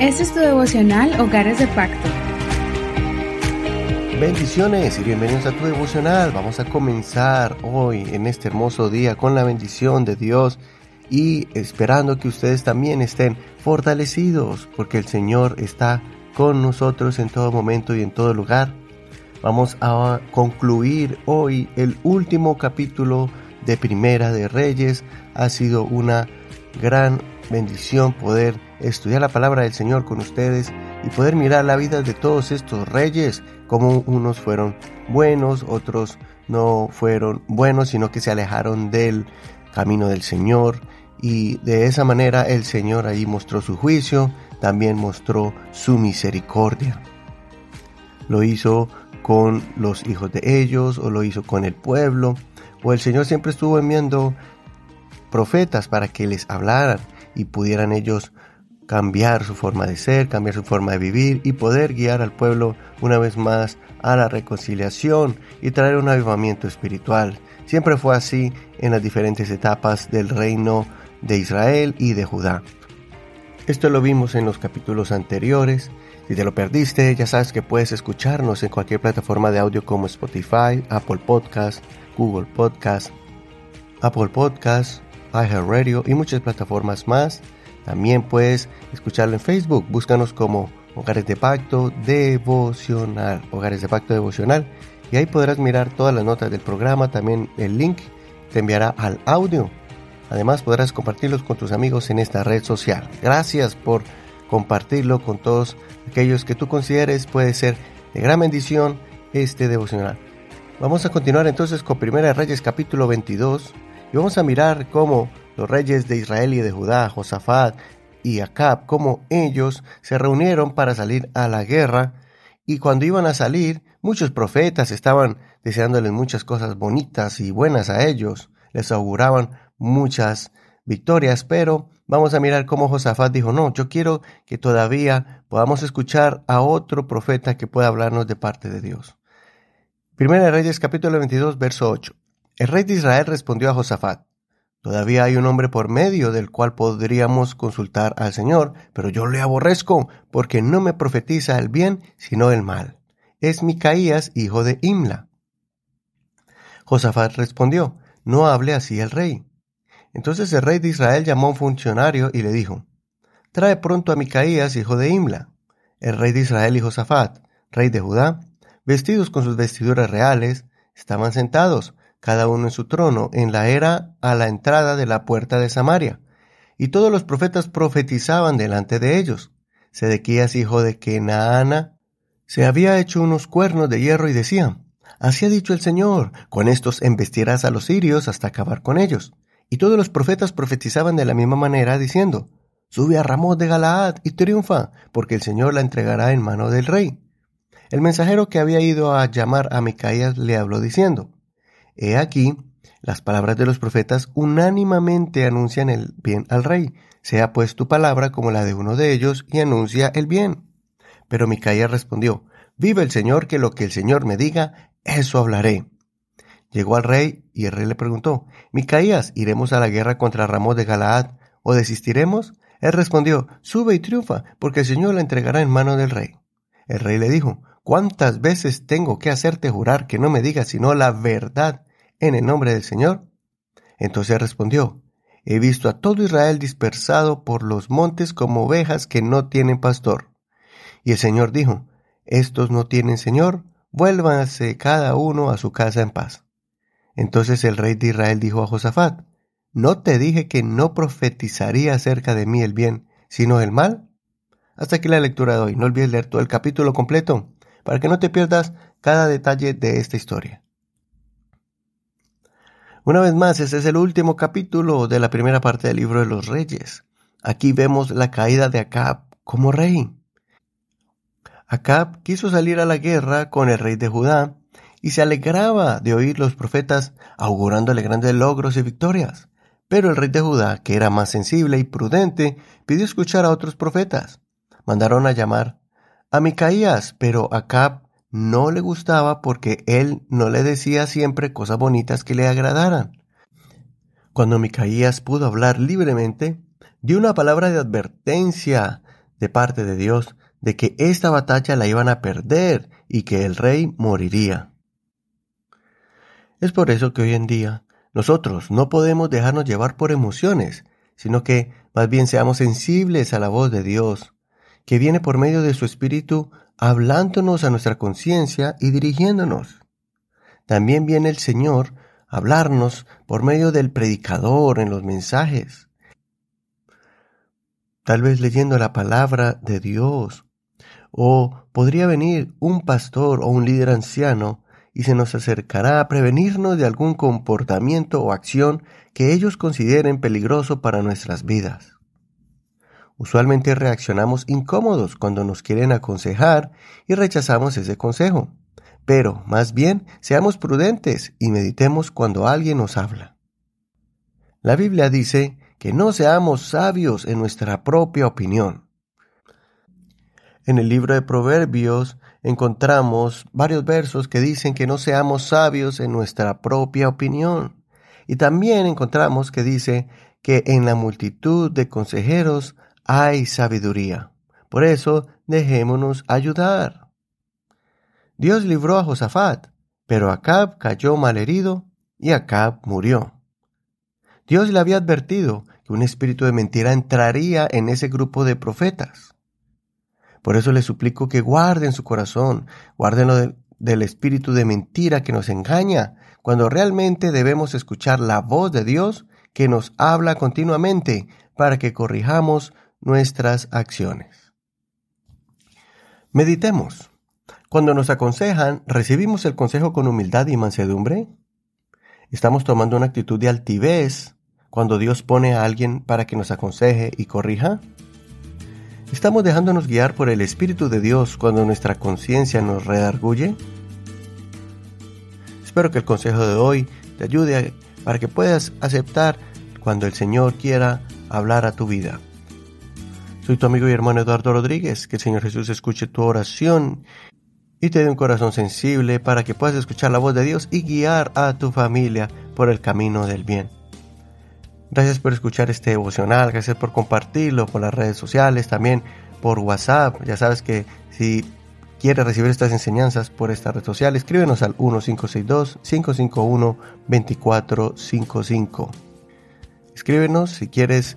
Este es tu devocional Hogares de Pacto. Bendiciones y bienvenidos a tu devocional. Vamos a comenzar hoy en este hermoso día con la bendición de Dios y esperando que ustedes también estén fortalecidos porque el Señor está con nosotros en todo momento y en todo lugar. Vamos a concluir hoy el último capítulo de Primera de Reyes. Ha sido una gran bendición poder estudiar la palabra del Señor con ustedes y poder mirar la vida de todos estos reyes, como unos fueron buenos, otros no fueron buenos, sino que se alejaron del camino del Señor. Y de esa manera el Señor ahí mostró su juicio, también mostró su misericordia. Lo hizo con los hijos de ellos o lo hizo con el pueblo, o el Señor siempre estuvo enviando profetas para que les hablaran y pudieran ellos cambiar su forma de ser, cambiar su forma de vivir y poder guiar al pueblo una vez más a la reconciliación y traer un avivamiento espiritual. Siempre fue así en las diferentes etapas del reino de Israel y de Judá. Esto lo vimos en los capítulos anteriores. Si te lo perdiste, ya sabes que puedes escucharnos en cualquier plataforma de audio como Spotify, Apple Podcast, Google Podcast, Apple Podcast, iHeartRadio y muchas plataformas más. También puedes escucharlo en Facebook. Búscanos como Hogares de Pacto Devocional. Hogares de Pacto Devocional. Y ahí podrás mirar todas las notas del programa. También el link te enviará al audio. Además podrás compartirlos con tus amigos en esta red social. Gracias por compartirlo con todos aquellos que tú consideres puede ser de gran bendición este devocional. Vamos a continuar entonces con Primera Reyes capítulo 22 y vamos a mirar cómo los reyes de Israel y de Judá, Josafat y Acab, cómo ellos se reunieron para salir a la guerra y cuando iban a salir, muchos profetas estaban deseándoles muchas cosas bonitas y buenas a ellos, les auguraban muchas victorias, pero vamos a mirar cómo Josafat dijo, no, yo quiero que todavía podamos escuchar a otro profeta que pueda hablarnos de parte de Dios. Primera de Reyes capítulo 22, verso 8. El rey de Israel respondió a Josafat, Todavía hay un hombre por medio del cual podríamos consultar al Señor, pero yo le aborrezco, porque no me profetiza el bien, sino el mal. Es Micaías, hijo de Imla. Josafat respondió, No hable así el rey. Entonces el rey de Israel llamó a un funcionario y le dijo, Trae pronto a Micaías, hijo de Imla. El rey de Israel y Josafat, rey de Judá, vestidos con sus vestiduras reales, estaban sentados, cada uno en su trono, en la era a la entrada de la puerta de Samaria. Y todos los profetas profetizaban delante de ellos. Sedequías, hijo de Kenaana, se había hecho unos cuernos de hierro y decía, Así ha dicho el Señor, con estos embestirás a los sirios hasta acabar con ellos. Y todos los profetas profetizaban de la misma manera, diciendo, Sube a Ramón de Galaad y triunfa, porque el Señor la entregará en mano del rey. El mensajero que había ido a llamar a Micaías le habló diciendo, He aquí, las palabras de los profetas unánimamente anuncian el bien al rey. Sea pues tu palabra como la de uno de ellos y anuncia el bien. Pero Micaías respondió, Vive el Señor, que lo que el Señor me diga, eso hablaré. Llegó al rey y el rey le preguntó, Micaías, ¿iremos a la guerra contra Ramón de Galaad o desistiremos? Él respondió, Sube y triunfa, porque el Señor la entregará en mano del rey. El rey le dijo, ¿Cuántas veces tengo que hacerte jurar que no me digas sino la verdad en el nombre del Señor? Entonces respondió, He visto a todo Israel dispersado por los montes como ovejas que no tienen pastor. Y el Señor dijo, Estos no tienen Señor, vuélvanse cada uno a su casa en paz. Entonces el rey de Israel dijo a Josafat, ¿No te dije que no profetizaría acerca de mí el bien, sino el mal? Hasta aquí la lectura de hoy. No olvides leer todo el capítulo completo para que no te pierdas cada detalle de esta historia. Una vez más, este es el último capítulo de la primera parte del libro de los reyes. Aquí vemos la caída de Acab como rey. Acab quiso salir a la guerra con el rey de Judá y se alegraba de oír los profetas augurándole grandes logros y victorias. Pero el rey de Judá, que era más sensible y prudente, pidió escuchar a otros profetas. Mandaron a llamar a Micaías, pero Acab no le gustaba porque él no le decía siempre cosas bonitas que le agradaran. Cuando Micaías pudo hablar libremente, dio una palabra de advertencia de parte de Dios de que esta batalla la iban a perder y que el rey moriría. Es por eso que hoy en día nosotros no podemos dejarnos llevar por emociones, sino que más bien seamos sensibles a la voz de Dios, que viene por medio de su Espíritu hablándonos a nuestra conciencia y dirigiéndonos. También viene el Señor a hablarnos por medio del predicador en los mensajes, tal vez leyendo la palabra de Dios, o podría venir un pastor o un líder anciano y se nos acercará a prevenirnos de algún comportamiento o acción que ellos consideren peligroso para nuestras vidas. Usualmente reaccionamos incómodos cuando nos quieren aconsejar y rechazamos ese consejo, pero más bien seamos prudentes y meditemos cuando alguien nos habla. La Biblia dice que no seamos sabios en nuestra propia opinión. En el libro de Proverbios encontramos varios versos que dicen que no seamos sabios en nuestra propia opinión. Y también encontramos que dice que en la multitud de consejeros hay sabiduría. Por eso dejémonos ayudar. Dios libró a Josafat, pero Acab cayó malherido y Acab murió. Dios le había advertido que un espíritu de mentira entraría en ese grupo de profetas. Por eso les suplico que guarden su corazón, guarden del espíritu de mentira que nos engaña, cuando realmente debemos escuchar la voz de Dios que nos habla continuamente para que corrijamos nuestras acciones. Meditemos. Cuando nos aconsejan, ¿recibimos el consejo con humildad y mansedumbre? ¿Estamos tomando una actitud de altivez cuando Dios pone a alguien para que nos aconseje y corrija? ¿Estamos dejándonos guiar por el Espíritu de Dios cuando nuestra conciencia nos redarguye? Espero que el consejo de hoy te ayude para que puedas aceptar cuando el Señor quiera hablar a tu vida. Soy tu amigo y hermano Eduardo Rodríguez. Que el Señor Jesús escuche tu oración y te dé un corazón sensible para que puedas escuchar la voz de Dios y guiar a tu familia por el camino del bien. Gracias por escuchar este devocional, gracias por compartirlo por las redes sociales, también por WhatsApp. Ya sabes que si quieres recibir estas enseñanzas por esta red social, escríbenos al 1562-551-2455. Escríbenos si quieres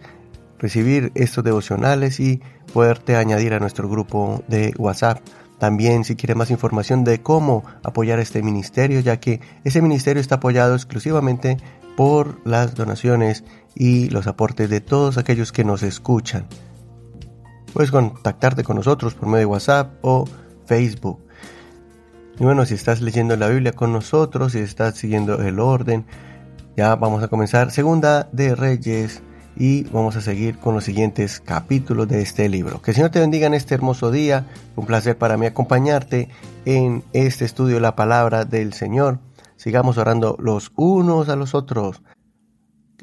recibir estos devocionales y poderte añadir a nuestro grupo de WhatsApp. También si quieres más información de cómo apoyar este ministerio, ya que ese ministerio está apoyado exclusivamente por las donaciones y los aportes de todos aquellos que nos escuchan. Puedes contactarte con nosotros por medio de WhatsApp o Facebook. Y bueno, si estás leyendo la Biblia con nosotros, si estás siguiendo el orden, ya vamos a comenzar Segunda de Reyes y vamos a seguir con los siguientes capítulos de este libro. Que el Señor te bendiga en este hermoso día. Un placer para mí acompañarte en este estudio de la palabra del Señor. Sigamos orando los unos a los otros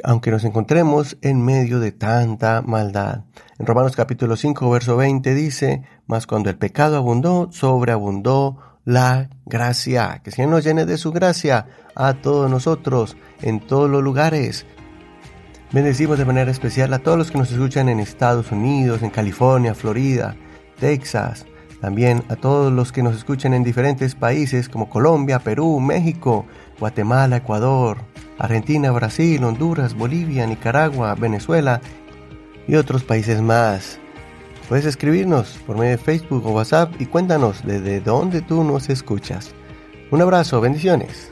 aunque nos encontremos en medio de tanta maldad. En Romanos capítulo 5, verso 20 dice, Mas cuando el pecado abundó, sobreabundó la gracia. Que el Señor nos llene de su gracia a todos nosotros, en todos los lugares. Bendecimos de manera especial a todos los que nos escuchan en Estados Unidos, en California, Florida, Texas, también a todos los que nos escuchan en diferentes países como Colombia, Perú, México, Guatemala, Ecuador, Argentina, Brasil, Honduras, Bolivia, Nicaragua, Venezuela y otros países más. Puedes escribirnos por medio de Facebook o WhatsApp y cuéntanos desde dónde tú nos escuchas. Un abrazo, bendiciones.